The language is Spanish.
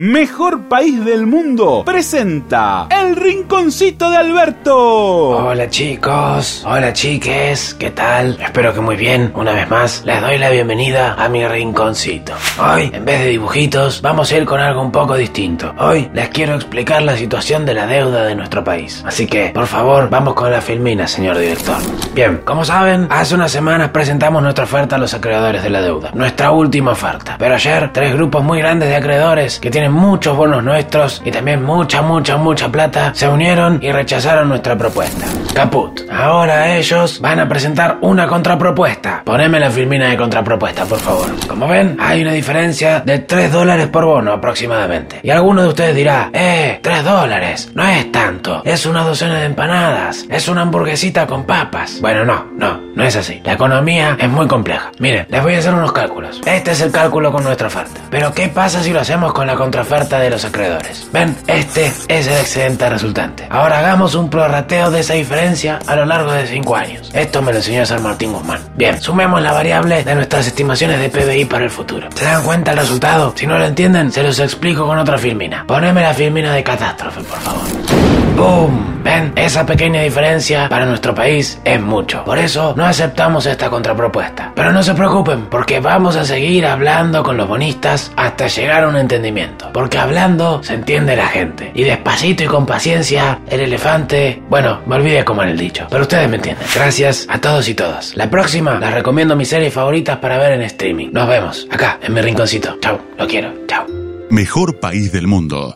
Mejor País del Mundo presenta El Rinconcito de Alberto. Hola chicos, hola chiques, ¿qué tal? Espero que muy bien. Una vez más, les doy la bienvenida a mi rinconcito. Hoy, en vez de dibujitos, vamos a ir con algo un poco distinto. Hoy les quiero explicar la situación de la deuda de nuestro país. Así que, por favor, vamos con la filmina, señor director. Bien, como saben, hace unas semanas presentamos nuestra oferta a los acreedores de la deuda. Nuestra última oferta. Pero ayer, tres grupos muy grandes de acreedores que tienen muchos bonos nuestros y también mucha, mucha, mucha plata, se unieron y rechazaron nuestra propuesta. Caput. Ahora ellos van a presentar una contrapropuesta. Poneme la filmina de contrapropuesta, por favor. Como ven, hay una diferencia de 3 dólares por bono aproximadamente. Y alguno de ustedes dirá, eh, 3 dólares, no es tanto. Es una docena de empanadas, es una hamburguesita con papas. Bueno, no, no, no es así. La economía es muy compleja. Miren, les voy a hacer unos cálculos. Este es el cálculo con nuestra oferta. Pero ¿qué pasa si lo hacemos con la contraoferta de los acreedores? Ven, este es el excedente resultante. Ahora hagamos un prorrateo de esa diferencia a lo largo de 5 años. Esto me lo enseñó San Martín Guzmán. Bien, sumemos la variable de nuestras estimaciones de PBI para el futuro. ¿Se dan cuenta el resultado? Si no lo entienden, se los explico con otra filmina. Poneme la filmina de catástrofe, por favor. ¡Boom! ¿Ven? Esa pequeña diferencia para nuestro país es mucho. Por eso no aceptamos esta contrapropuesta. Pero no se preocupen, porque vamos a seguir hablando con los bonistas hasta llegar a un entendimiento. Porque hablando se entiende la gente. Y despacito y con paciencia, el elefante... Bueno, me olvidé cómo era el dicho. Pero ustedes me entienden. Gracias a todos y todas. La próxima les recomiendo mis series favoritas para ver en streaming. Nos vemos acá, en mi rinconcito. Chau, lo quiero. Chau. Mejor País del Mundo.